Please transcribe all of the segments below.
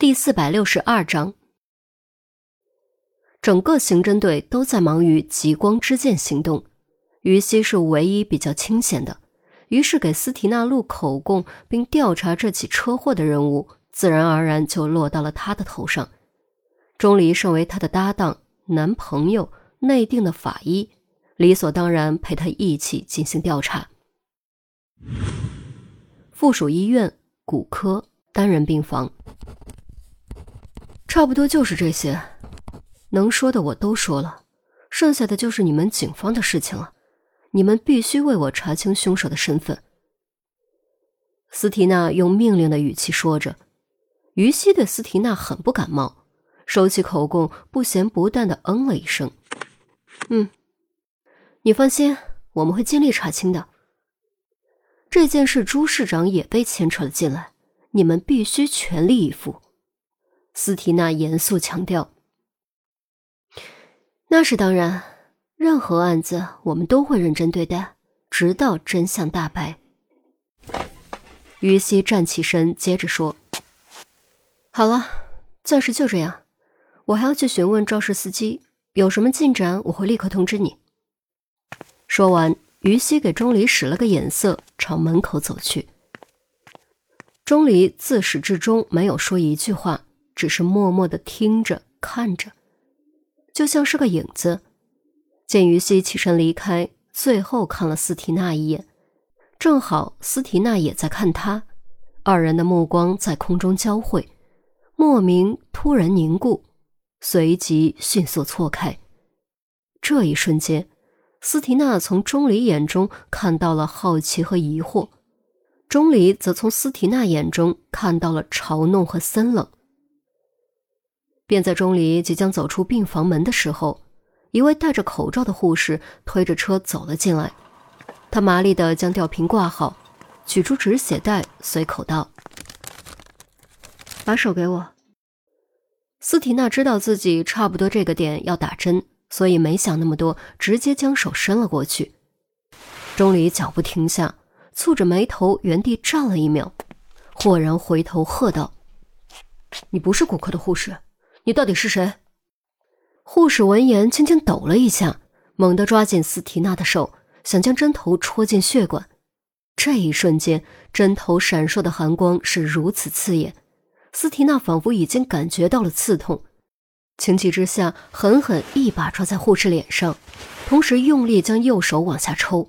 第四百六十二章，整个刑侦队都在忙于极光之剑行动，于西是唯一比较清闲的，于是给斯提娜录口供并调查这起车祸的任务，自然而然就落到了他的头上。钟离身为他的搭档、男朋友、内定的法医，理所当然陪他一起进行调查。附属医院骨科单人病房。差不多就是这些，能说的我都说了，剩下的就是你们警方的事情了。你们必须为我查清凶手的身份。斯提娜用命令的语气说着。于西对斯提娜很不感冒，收起口供，不咸不淡的嗯了一声：“嗯，你放心，我们会尽力查清的。这件事，朱市长也被牵扯了进来，你们必须全力以赴。”斯提娜严肃强调：“那是当然，任何案子我们都会认真对待，直到真相大白。”于西站起身，接着说：“好了，暂时就这样。我还要去询问肇事司机，有什么进展我会立刻通知你。”说完，于西给钟离使了个眼色，朝门口走去。钟离自始至终没有说一句话。只是默默的听着看着，就像是个影子。见于西起身离开，最后看了斯提娜一眼，正好斯提娜也在看他，二人的目光在空中交汇，莫名突然凝固，随即迅速错开。这一瞬间，斯提娜从钟离眼中看到了好奇和疑惑，钟离则从斯提娜眼中看到了嘲弄和森冷。便在钟离即将走出病房门的时候，一位戴着口罩的护士推着车走了进来。他麻利地将吊瓶挂好，取出止血带，随口道：“把手给我。”斯提娜知道自己差不多这个点要打针，所以没想那么多，直接将手伸了过去。钟离脚步停下，蹙着眉头原地站了一秒，豁然回头喝道：“你不是骨科的护士。”你到底是谁？护士闻言轻轻抖了一下，猛地抓紧斯提娜的手，想将针头戳进血管。这一瞬间，针头闪烁的寒光是如此刺眼，斯提娜仿佛已经感觉到了刺痛，情急之下狠狠一把抓在护士脸上，同时用力将右手往下抽。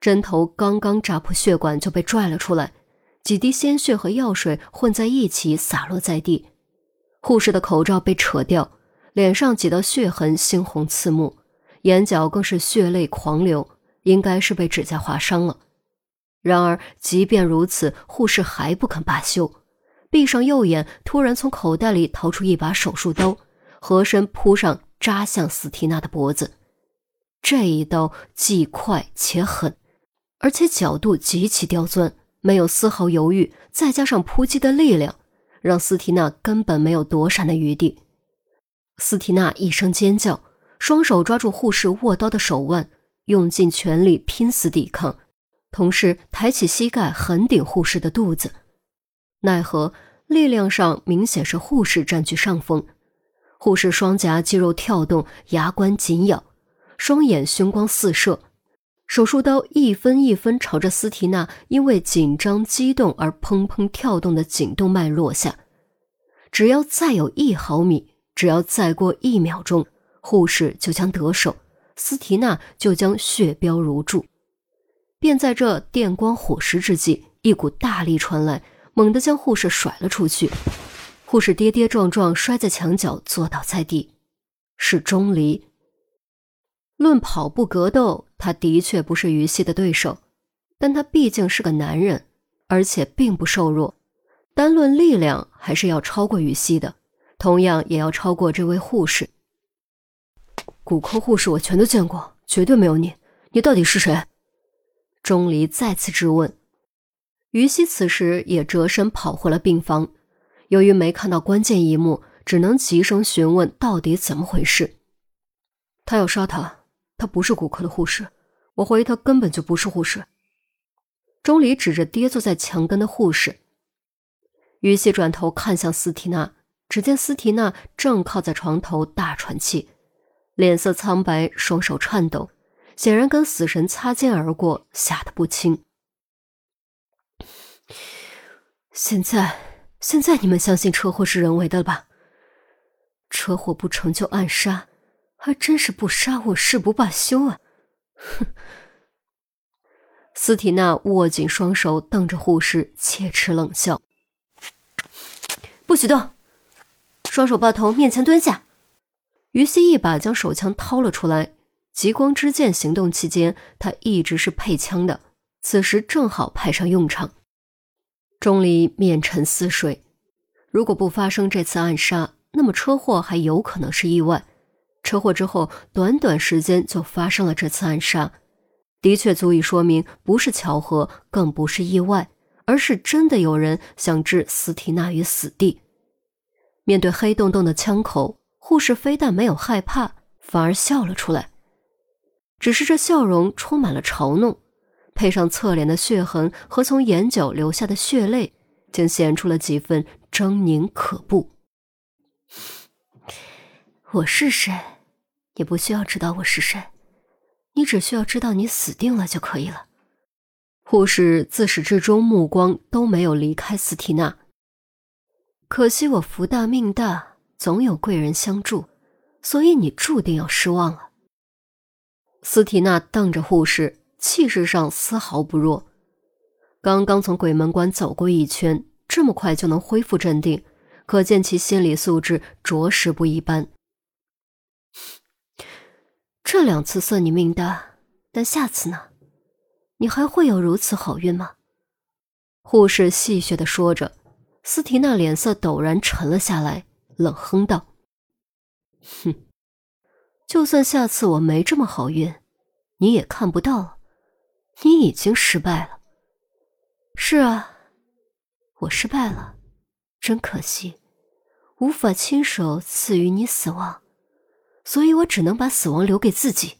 针头刚刚扎破血管就被拽了出来，几滴鲜血和药水混在一起洒落在地。护士的口罩被扯掉，脸上几道血痕猩红刺目，眼角更是血泪狂流，应该是被指甲划伤了。然而，即便如此，护士还不肯罢休，闭上右眼，突然从口袋里掏出一把手术刀，合身扑上，扎向斯提娜的脖子。这一刀既快且狠，而且角度极其刁钻，没有丝毫犹豫，再加上扑击的力量。让斯提娜根本没有躲闪的余地。斯提娜一声尖叫，双手抓住护士握刀的手腕，用尽全力拼死抵抗，同时抬起膝盖狠顶护士的肚子。奈何力量上明显是护士占据上风，护士双颊肌肉跳动，牙关紧咬，双眼凶光四射。手术刀一分一分朝着斯提娜因为紧张激动而砰砰跳动的颈动脉落下。只要再有一毫米，只要再过一秒钟，护士就将得手，斯提娜就将血标如注。便在这电光火石之际，一股大力传来，猛地将护士甩了出去。护士跌跌撞撞摔在墙角，坐倒在地。是钟离。论跑步格斗，他的确不是于西的对手，但他毕竟是个男人，而且并不瘦弱，单论力量还是要超过于西的，同样也要超过这位护士。骨科护士我全都见过，绝对没有你。你到底是谁？钟离再次质问。于西此时也折身跑回了病房，由于没看到关键一幕，只能急声询问到底怎么回事。他要杀他。她不是骨科的护士，我怀疑她根本就不是护士。钟离指着跌坐在墙根的护士，于西转头看向斯提娜，只见斯提娜正靠在床头大喘气，脸色苍白，双手颤抖，显然跟死神擦肩而过，吓得不轻。现在，现在你们相信车祸是人为的了吧？车祸不成就暗杀，还真是不杀我誓不罢休啊！哼。斯提娜握紧双手，瞪着护士，切齿冷笑。不许动！双手抱头，面前蹲下。于西一把将手枪掏了出来。极光之剑行动期间，他一直是配枪的，此时正好派上用场。钟离面沉似水。如果不发生这次暗杀，那么车祸还有可能是意外。车祸之后，短短时间就发生了这次暗杀，的确足以说明不是巧合，更不是意外。而是真的有人想置斯提娜于死地。面对黑洞洞的枪口，护士非但没有害怕，反而笑了出来。只是这笑容充满了嘲弄，配上侧脸的血痕和从眼角流下的血泪，竟显出了几分狰狞可怖。我是谁？也不需要知道我是谁，你只需要知道你死定了就可以了。护士自始至终目光都没有离开斯提娜。可惜我福大命大，总有贵人相助，所以你注定要失望了。斯提娜瞪着护士，气势上丝毫不弱。刚刚从鬼门关走过一圈，这么快就能恢复镇定，可见其心理素质着实不一般。这两次算你命大，但下次呢？你还会有如此好运吗？护士戏谑的说着，斯提娜脸色陡然沉了下来，冷哼道：“哼，就算下次我没这么好运，你也看不到了。你已经失败了。是啊，我失败了，真可惜，无法亲手赐予你死亡，所以我只能把死亡留给自己。”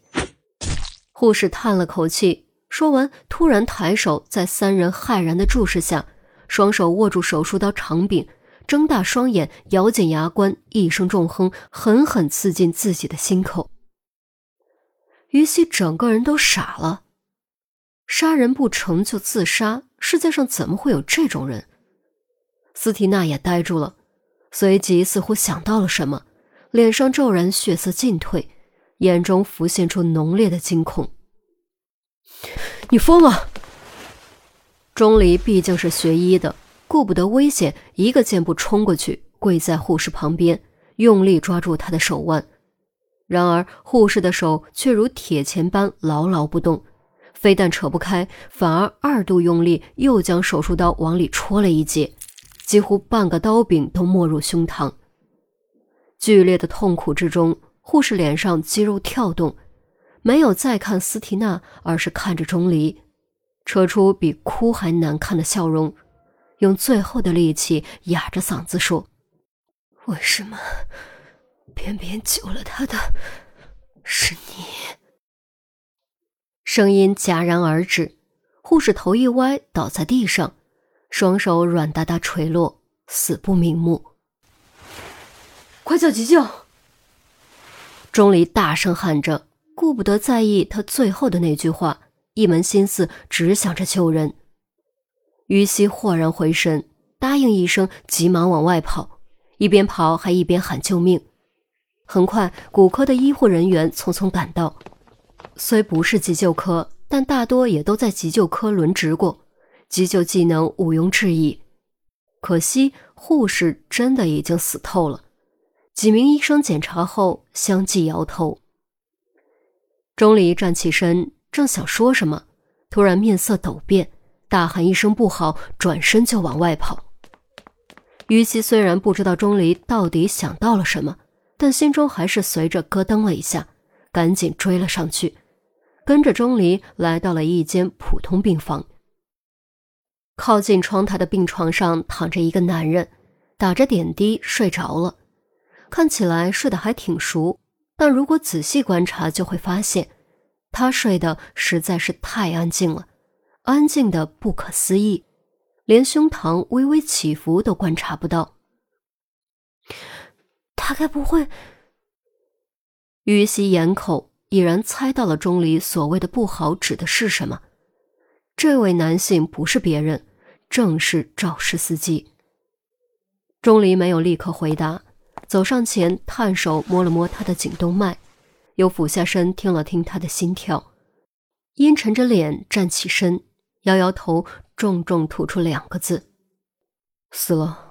护士叹了口气。说完，突然抬手，在三人骇然的注视下，双手握住手术刀长柄，睁大双眼，咬紧牙关，一声重哼，狠狠刺进自己的心口。于西整个人都傻了，杀人不成就自杀，世界上怎么会有这种人？斯提娜也呆住了，随即似乎想到了什么，脸上骤然血色尽退，眼中浮现出浓烈的惊恐。你疯了！钟离毕竟是学医的，顾不得危险，一个箭步冲过去，跪在护士旁边，用力抓住他的手腕。然而护士的手却如铁钳般牢牢不动，非但扯不开，反而二度用力，又将手术刀往里戳了一截，几乎半个刀柄都没入胸膛。剧烈的痛苦之中，护士脸上肌肉跳动。没有再看斯提娜，而是看着钟离，扯出比哭还难看的笑容，用最后的力气哑着嗓子说：“为什么偏偏救了他的是你？”声音戛然而止，护士头一歪，倒在地上，双手软哒哒垂落，死不瞑目。快叫急救！钟离大声喊着。顾不得在意他最后的那句话，一门心思只想着救人。于西豁然回神，答应一声，急忙往外跑，一边跑还一边喊救命。很快，骨科的医护人员匆匆赶到。虽不是急救科，但大多也都在急救科轮值过，急救技能毋庸置疑。可惜护士真的已经死透了。几名医生检查后相继摇头。钟离站起身，正想说什么，突然面色陡变，大喊一声“不好”，转身就往外跑。于西虽然不知道钟离到底想到了什么，但心中还是随着咯噔了一下，赶紧追了上去，跟着钟离来到了一间普通病房。靠近窗台的病床上躺着一个男人，打着点滴睡着了，看起来睡得还挺熟。但如果仔细观察，就会发现，他睡得实在是太安静了，安静的不可思议，连胸膛微微起伏都观察不到。他该不会……于西眼口已然猜到了钟离所谓的不好指的是什么。这位男性不是别人，正是肇事司机。钟离没有立刻回答，走上前，探手摸了摸他的颈动脉，又俯下身听了听他的心跳，阴沉着脸站起身，摇摇头，重重吐出两个字：“死了。”